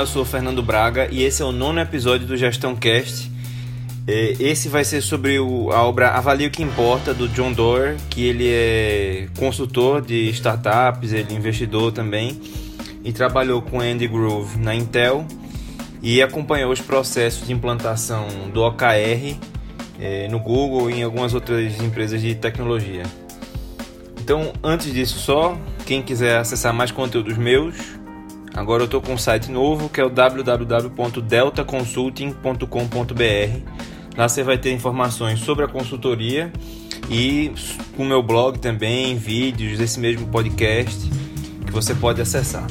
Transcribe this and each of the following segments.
Eu sou o Fernando Braga e esse é o nono episódio do Gestão Cast. É, esse vai ser sobre a obra Avalie o que Importa, do John Doerr, que ele é consultor de startups, ele é investidor também, e trabalhou com Andy Grove na Intel e acompanhou os processos de implantação do OKR é, no Google e em algumas outras empresas de tecnologia. Então, antes disso só, quem quiser acessar mais conteúdos meus, agora eu estou com um site novo que é o www.deltaconsulting.com.br. Lá você vai ter informações sobre a consultoria e o meu blog também, vídeos desse mesmo podcast que você pode acessar.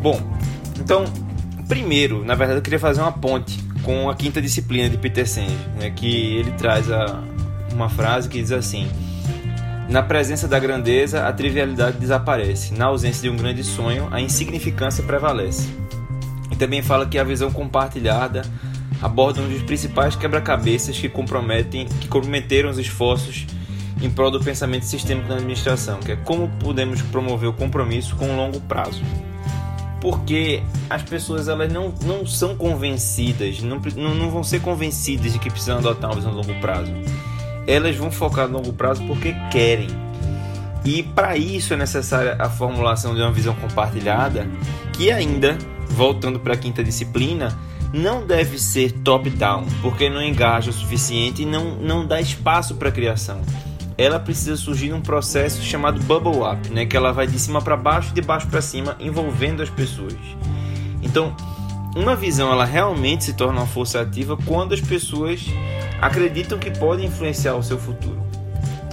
Bom, então, primeiro, na verdade, eu queria fazer uma ponte com a quinta disciplina de Peter Senge, né, que ele traz a, uma frase que diz assim: na presença da grandeza, a trivialidade desaparece. Na ausência de um grande sonho, a insignificância prevalece. E também fala que a visão compartilhada aborda um dos principais quebra-cabeças que comprometem, que comprometeram os esforços em prol do pensamento sistêmico na administração, que é como podemos promover o compromisso com o longo prazo. Porque as pessoas elas não, não são convencidas, não, não, vão ser convencidas de que precisam adotar uma visão de longo prazo elas vão focar no longo prazo porque querem. E para isso é necessária a formulação de uma visão compartilhada, que ainda, voltando para a quinta disciplina, não deve ser top-down, porque não engaja o suficiente e não, não dá espaço para criação. Ela precisa surgir num processo chamado bubble up, né, que ela vai de cima para baixo e de baixo para cima, envolvendo as pessoas. Então, uma visão ela realmente se torna uma força ativa quando as pessoas acreditam que podem influenciar o seu futuro.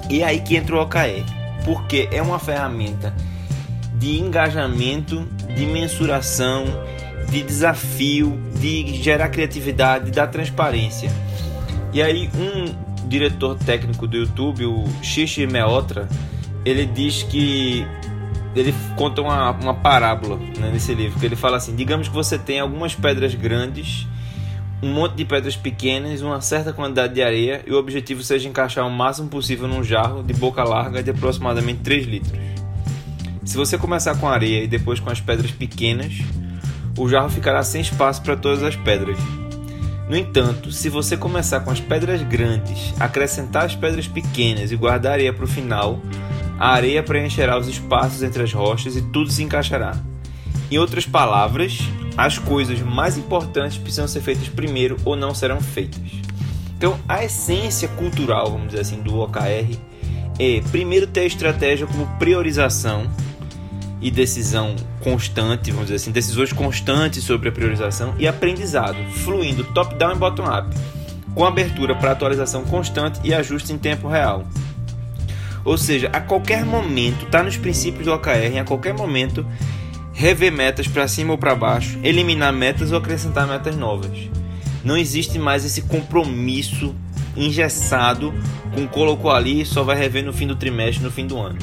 E é aí que entra o OKR, porque é uma ferramenta de engajamento, de mensuração, de desafio, de gerar criatividade, da transparência. E aí um diretor técnico do YouTube, o Xixi Meotra, ele diz que ele conta uma, uma parábola né, nesse livro, que ele fala assim, digamos que você tem algumas pedras grandes um monte de pedras pequenas, uma certa quantidade de areia e o objetivo seja encaixar o máximo possível num jarro de boca larga de aproximadamente 3 litros. Se você começar com areia e depois com as pedras pequenas, o jarro ficará sem espaço para todas as pedras. No entanto, se você começar com as pedras grandes, acrescentar as pedras pequenas e guardar a areia para o final, a areia preencherá os espaços entre as rochas e tudo se encaixará. Em outras palavras, as coisas mais importantes precisam ser feitas primeiro ou não serão feitas. Então, a essência cultural, vamos dizer assim, do OKR é primeiro ter a estratégia como priorização e decisão constante, vamos dizer assim, decisões constantes sobre a priorização e aprendizado, fluindo top-down e bottom-up, com abertura para atualização constante e ajuste em tempo real. Ou seja, a qualquer momento, está nos princípios do OKR, a qualquer momento rever metas para cima ou para baixo, eliminar metas ou acrescentar metas novas. Não existe mais esse compromisso engessado com colocou ali e só vai rever no fim do trimestre, no fim do ano.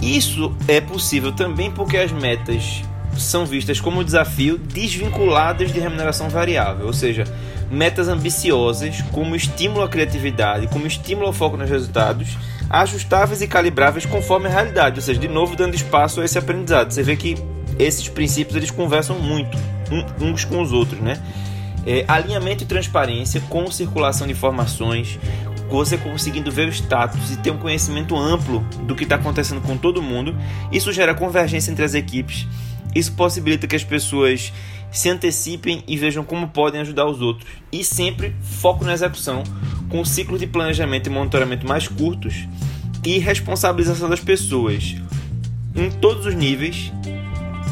Isso é possível também porque as metas são vistas como desafio desvinculadas de remuneração variável, ou seja, metas ambiciosas como estímulo à criatividade, como estímulo ao foco nos resultados ajustáveis e calibráveis conforme a realidade, ou seja, de novo dando espaço a esse aprendizado. Você vê que esses princípios eles conversam muito uns com os outros, né? É, alinhamento e transparência com circulação de informações, você conseguindo ver o status e ter um conhecimento amplo do que está acontecendo com todo mundo, isso gera convergência entre as equipes. Isso possibilita que as pessoas se antecipem e vejam como podem ajudar os outros. E sempre foco na execução, com ciclos de planejamento e monitoramento mais curtos e responsabilização das pessoas em todos os níveis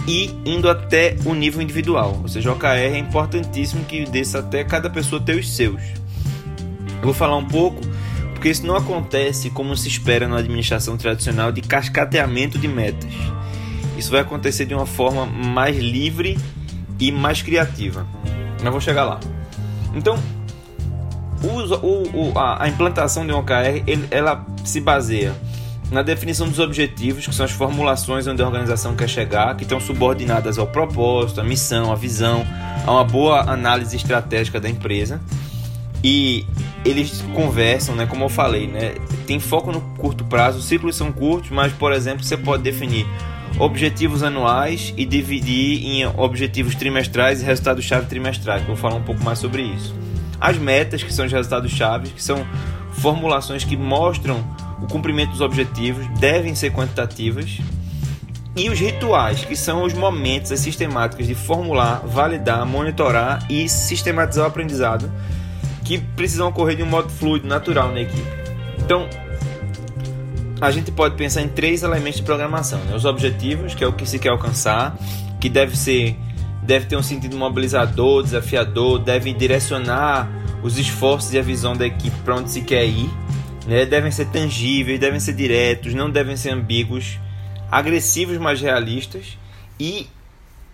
e indo até o nível individual. Ou seja, o OKR é importantíssimo que desça até cada pessoa ter os seus. Eu vou falar um pouco porque isso não acontece como se espera na administração tradicional de cascateamento de metas. Isso vai acontecer de uma forma mais livre e mais criativa. Mas vou chegar lá. Então, o, o, a, a, implantação de um OKR ele, ela se baseia na definição dos objetivos, que são as formulações onde a organização quer chegar, que estão subordinadas ao propósito, à missão, à visão, a uma boa análise estratégica da empresa. E eles conversam, né, como eu falei, né, tem foco no curto prazo, os ciclos são curtos, mas, por exemplo, você pode definir objetivos anuais e dividir em objetivos trimestrais e resultados-chave trimestrais. Vou falar um pouco mais sobre isso. As metas, que são os resultados-chave, que são formulações que mostram o cumprimento dos objetivos, devem ser quantitativas. E os rituais, que são os momentos, as sistemáticas de formular, validar, monitorar e sistematizar o aprendizado, que precisam ocorrer de um modo fluido, natural na equipe. Então, a gente pode pensar em três elementos de programação: né? os objetivos, que é o que se quer alcançar, que deve ser, deve ter um sentido mobilizador, desafiador, deve direcionar os esforços e a visão da equipe para onde se quer ir, né? devem ser tangíveis, devem ser diretos, não devem ser ambíguos, agressivos mas realistas e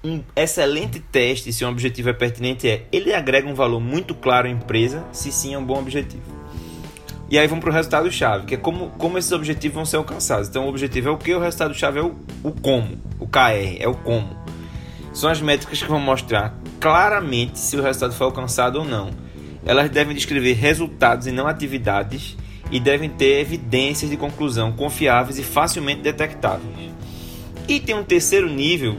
um excelente teste se um objetivo é pertinente é ele agrega um valor muito claro à empresa se sim é um bom objetivo. E aí vamos para o resultado-chave, que é como, como esses objetivos vão ser alcançados. Então, o objetivo é o que, o resultado-chave é o, o como, o KR, é o como. São as métricas que vão mostrar claramente se o resultado foi alcançado ou não. Elas devem descrever resultados e não atividades e devem ter evidências de conclusão confiáveis e facilmente detectáveis. E tem um terceiro nível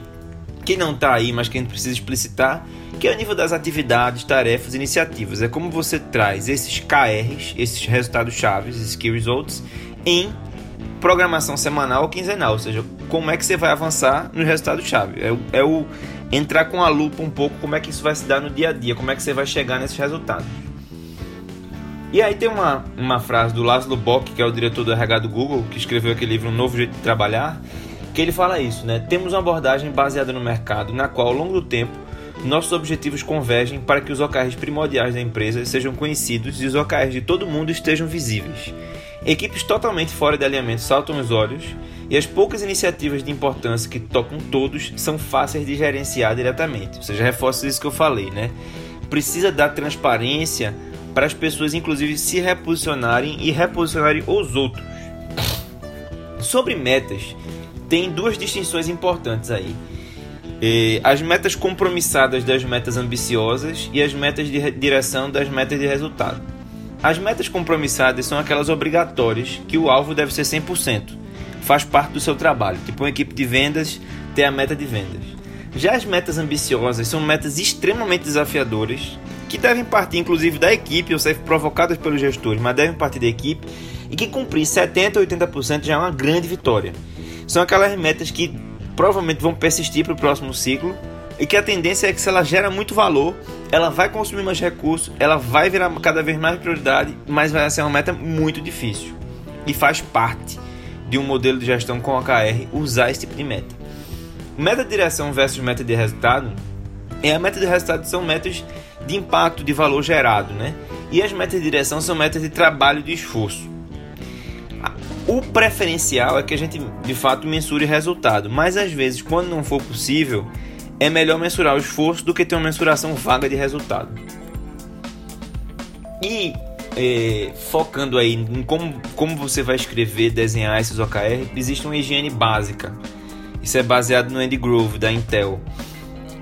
que não está aí, mas que a gente precisa explicitar, que é o nível das atividades, tarefas, iniciativas. É como você traz esses KRs, esses resultados chaves, esses key results, em programação semanal ou quinzenal, ou seja, como é que você vai avançar nos resultados chave. É, é o entrar com a lupa um pouco como é que isso vai se dar no dia a dia, como é que você vai chegar nesses resultados. E aí tem uma, uma frase do Laszlo Bock, que é o diretor do RH do Google, que escreveu aquele livro Um Novo Jeito de Trabalhar, que ele fala isso, né? Temos uma abordagem baseada no mercado, na qual ao longo do tempo nossos objetivos convergem para que os OKRs primordiais da empresa sejam conhecidos e os OKRs de todo mundo estejam visíveis. Equipes totalmente fora de alinhamento saltam os olhos e as poucas iniciativas de importância que tocam todos são fáceis de gerenciar diretamente. Ou seja, reforço isso que eu falei, né? Precisa dar transparência para as pessoas, inclusive, se reposicionarem e reposicionarem os outros. Sobre metas, tem duas distinções importantes aí. As metas compromissadas das metas ambiciosas e as metas de direção das metas de resultado. As metas compromissadas são aquelas obrigatórias que o alvo deve ser 100%, faz parte do seu trabalho, tipo uma equipe de vendas ter a meta de vendas. Já as metas ambiciosas são metas extremamente desafiadoras que devem partir inclusive da equipe ou ser provocadas pelos gestores, mas devem partir da equipe e que cumprir 70 ou 80% já é uma grande vitória são aquelas metas que provavelmente vão persistir para o próximo ciclo e que a tendência é que se ela gera muito valor, ela vai consumir mais recursos, ela vai virar cada vez mais prioridade, mas vai ser uma meta muito difícil e faz parte de um modelo de gestão com OKR usar esse tipo de meta. Meta de direção versus meta de resultado é a meta de resultado são metas de impacto de valor gerado, né? E as metas de direção são metas de trabalho de esforço. O preferencial é que a gente de fato mensure resultado, mas às vezes, quando não for possível, é melhor mensurar o esforço do que ter uma mensuração vaga de resultado. E é, focando aí em como, como você vai escrever, desenhar esses OKR, existe uma higiene básica. Isso é baseado no Andy Grove da Intel,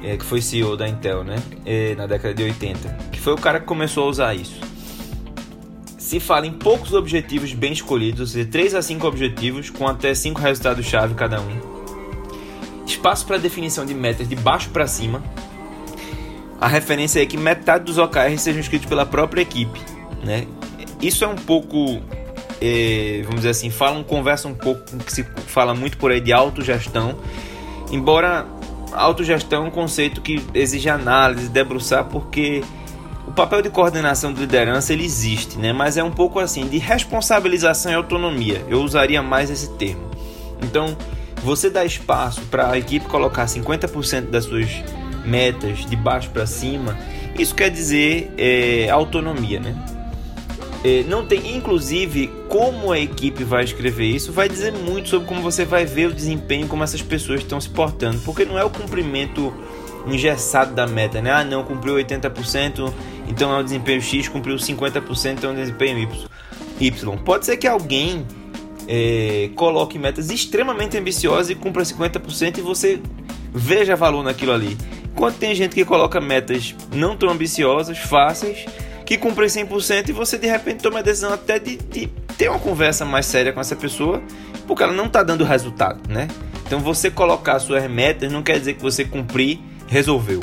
é, que foi CEO da Intel, né? É, na década de 80, que foi o cara que começou a usar isso se fala em poucos objetivos bem escolhidos, seja, 3 a 5 objetivos com até 5 resultados-chave cada um. Espaço para definição de metas de baixo para cima. A referência é que metade dos OKRs sejam escritos pela própria equipe. Né? Isso é um pouco, é, vamos dizer assim, fala, conversa um pouco com que se fala muito por aí de autogestão. Embora autogestão é um conceito que exige análise, debruçar, porque papel de coordenação de liderança ele existe, né? mas é um pouco assim de responsabilização e autonomia. Eu usaria mais esse termo. Então, você dá espaço para a equipe colocar 50% das suas metas de baixo para cima, isso quer dizer é, autonomia, né? É, não tem, inclusive, como a equipe vai escrever isso, vai dizer muito sobre como você vai ver o desempenho, como essas pessoas estão se portando, porque não é o cumprimento engessado da meta, né? Ah, não, cumpriu 80%, então é um desempenho X, cumpriu 50%, então é um desempenho Y. y. Pode ser que alguém é, coloque metas extremamente ambiciosas e cumpra 50% e você veja valor naquilo ali. Enquanto tem gente que coloca metas não tão ambiciosas, fáceis, que cumprem 100% e você de repente toma a decisão até de, de ter uma conversa mais séria com essa pessoa, porque ela não está dando resultado, né? Então você colocar suas metas não quer dizer que você cumprir, resolveu.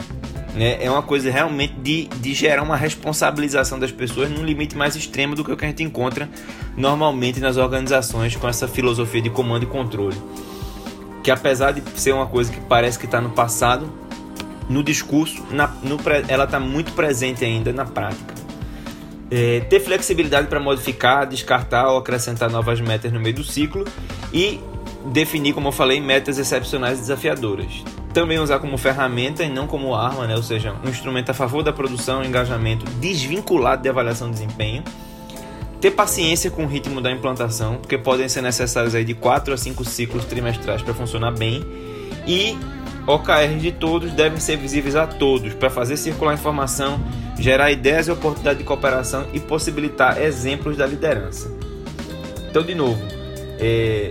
Né? É uma coisa realmente de, de gerar uma responsabilização das pessoas num limite mais extremo do que o que a gente encontra normalmente nas organizações com essa filosofia de comando e controle. Que apesar de ser uma coisa que parece que está no passado, no discurso, na, no, ela está muito presente ainda na prática. É, ter flexibilidade para modificar, descartar ou acrescentar novas metas no meio do ciclo e definir, como eu falei, metas excepcionais e desafiadoras. Também usar como ferramenta e não como arma, né? ou seja, um instrumento a favor da produção e engajamento desvinculado de avaliação de desempenho. Ter paciência com o ritmo da implantação, porque podem ser necessários aí de 4 a 5 ciclos trimestrais para funcionar bem. E OKRs de todos devem ser visíveis a todos para fazer circular informação, gerar ideias e oportunidades de cooperação e possibilitar exemplos da liderança. Então, de novo, é,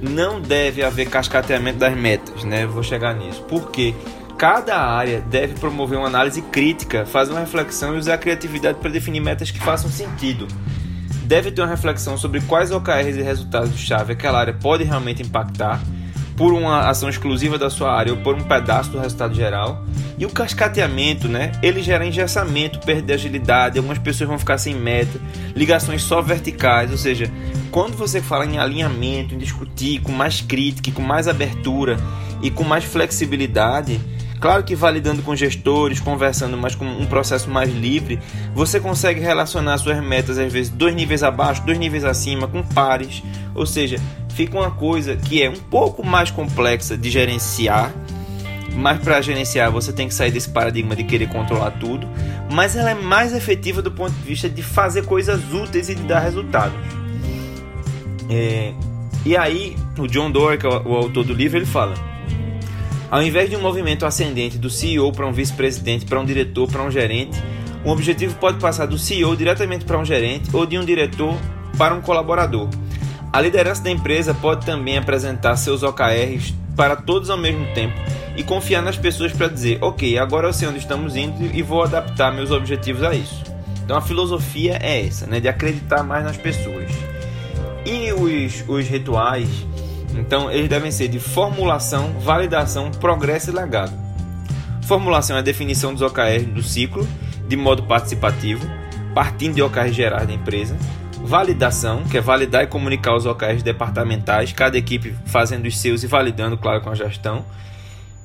não deve haver cascateamento das metas, né? Vou chegar nisso. Porque cada área deve promover uma análise crítica, fazer uma reflexão e usar a criatividade para definir metas que façam sentido. Deve ter uma reflexão sobre quais OKRs e resultados-chave aquela área pode realmente impactar por uma ação exclusiva da sua área ou por um pedaço do resultado geral. E o cascateamento, né? Ele gera engessamento, perda de agilidade, algumas pessoas vão ficar sem meta, ligações só verticais, ou seja, quando você fala em alinhamento, em discutir com mais crítica, com mais abertura e com mais flexibilidade, Claro que validando com gestores, conversando mais com um processo mais livre, você consegue relacionar suas metas às vezes dois níveis abaixo, dois níveis acima, com pares. Ou seja, fica uma coisa que é um pouco mais complexa de gerenciar. Mas para gerenciar você tem que sair desse paradigma de querer controlar tudo. Mas ela é mais efetiva do ponto de vista de fazer coisas úteis e de dar resultados. É, e aí, o John Doerr, que é o autor do livro, ele fala ao invés de um movimento ascendente do CEO para um vice-presidente, para um diretor, para um gerente, um objetivo pode passar do CEO diretamente para um gerente ou de um diretor para um colaborador. A liderança da empresa pode também apresentar seus OKRs para todos ao mesmo tempo e confiar nas pessoas para dizer: Ok, agora eu sei onde estamos indo e vou adaptar meus objetivos a isso. Então a filosofia é essa, né, de acreditar mais nas pessoas. E os, os rituais então, eles devem ser de formulação, validação, progresso e legado. Formulação é a definição dos OKRs do ciclo de modo participativo, partindo de OKRs gerais da empresa. Validação, que é validar e comunicar os OKRs departamentais, cada equipe fazendo os seus e validando, claro, com a gestão.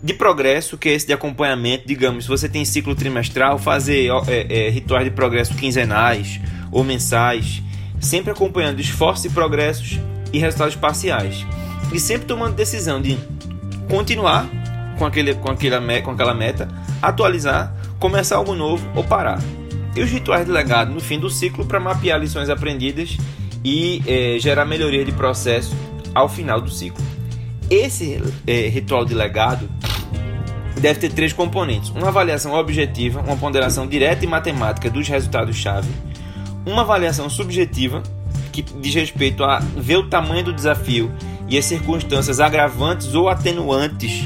De progresso, que é esse de acompanhamento, digamos, se você tem ciclo trimestral, fazer é, é, rituais de progresso quinzenais ou mensais, sempre acompanhando esforços e progressos e resultados parciais e sempre tomando decisão de continuar com, aquele, com, aquele, com aquela meta, atualizar, começar algo novo ou parar. E os rituais de legado no fim do ciclo para mapear lições aprendidas e é, gerar melhoria de processo ao final do ciclo. Esse é, ritual de legado deve ter três componentes: uma avaliação objetiva, uma ponderação direta e matemática dos resultados-chave, uma avaliação subjetiva, que diz respeito a ver o tamanho do desafio e as circunstâncias agravantes ou atenuantes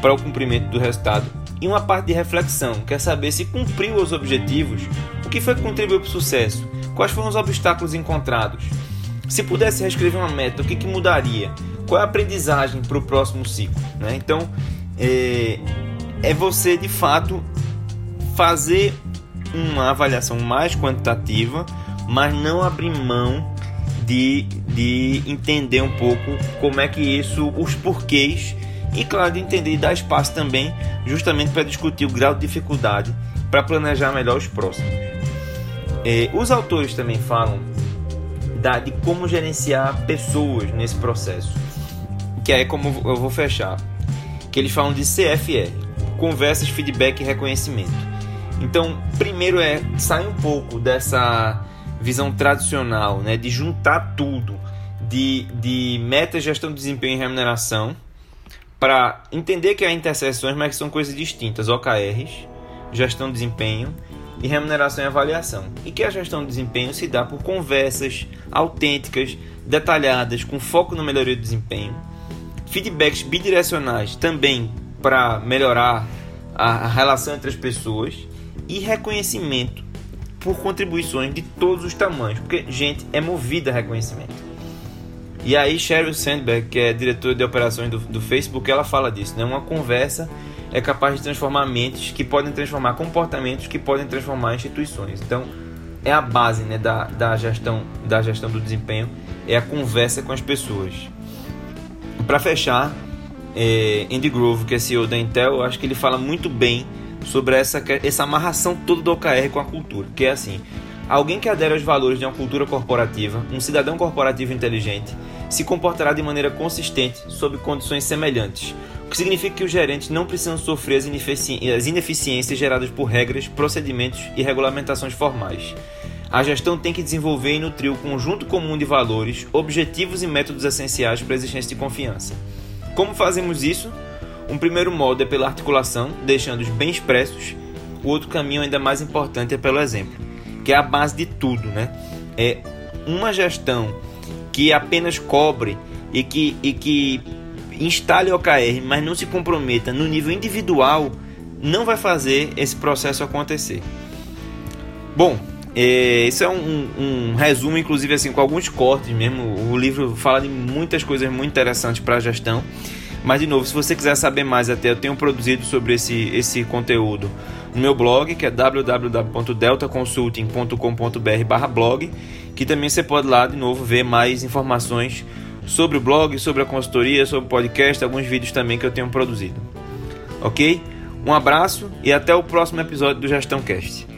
para o cumprimento do resultado. E uma parte de reflexão, quer saber se cumpriu os objetivos, o que foi que contribuiu para o sucesso, quais foram os obstáculos encontrados. Se pudesse reescrever uma meta, o que, que mudaria? Qual é a aprendizagem para o próximo ciclo? Né? Então, é, é você de fato fazer uma avaliação mais quantitativa, mas não abrir mão de, de entender um pouco como é que isso, os porquês e claro de entender e dar espaço também justamente para discutir o grau de dificuldade para planejar melhor os próximos. É, os autores também falam da, de como gerenciar pessoas nesse processo, que é como eu vou fechar, que eles falam de CFR, conversas, feedback e reconhecimento. Então, primeiro é sair um pouco dessa visão tradicional, né, de juntar tudo, de, de meta, gestão de desempenho e remuneração, para entender que há interseções, mas que são coisas distintas, OKRs, gestão de desempenho e remuneração e avaliação. E que a gestão de desempenho se dá por conversas autênticas, detalhadas, com foco na melhoria do desempenho, feedbacks bidirecionais também para melhorar a relação entre as pessoas e reconhecimento por contribuições de todos os tamanhos, porque gente é movida a reconhecimento. E aí Sheryl Sandberg, que é diretora de operações do, do Facebook, ela fala disso, né? Uma conversa é capaz de transformar mentes que podem transformar comportamentos que podem transformar instituições. Então, é a base né, da, da, gestão, da gestão do desempenho, é a conversa com as pessoas. Para fechar, é, Andy Grove, que é CEO da Intel, eu acho que ele fala muito bem sobre essa, essa amarração toda do OKR com a cultura, que é assim, alguém que adere aos valores de uma cultura corporativa, um cidadão corporativo inteligente, se comportará de maneira consistente sob condições semelhantes, o que significa que os gerentes não precisam sofrer as, inefici as ineficiências geradas por regras, procedimentos e regulamentações formais. A gestão tem que desenvolver e nutrir o conjunto comum de valores, objetivos e métodos essenciais para a existência de confiança. Como fazemos isso? Um primeiro modo é pela articulação, deixando-os bem expressos. O outro caminho, ainda mais importante, é pelo exemplo, que é a base de tudo, né? É uma gestão que apenas cobre e que, e que instale OKR, mas não se comprometa no nível individual, não vai fazer esse processo acontecer. Bom, é, isso é um, um, resumo, inclusive, assim, com alguns cortes mesmo. O livro fala de muitas coisas muito interessantes para a gestão. Mas, de novo, se você quiser saber mais, até eu tenho produzido sobre esse, esse conteúdo no meu blog, que é www.deltaconsulting.com.br blog, que também você pode lá, de novo, ver mais informações sobre o blog, sobre a consultoria, sobre o podcast, alguns vídeos também que eu tenho produzido. Ok? Um abraço e até o próximo episódio do Gestão Cast.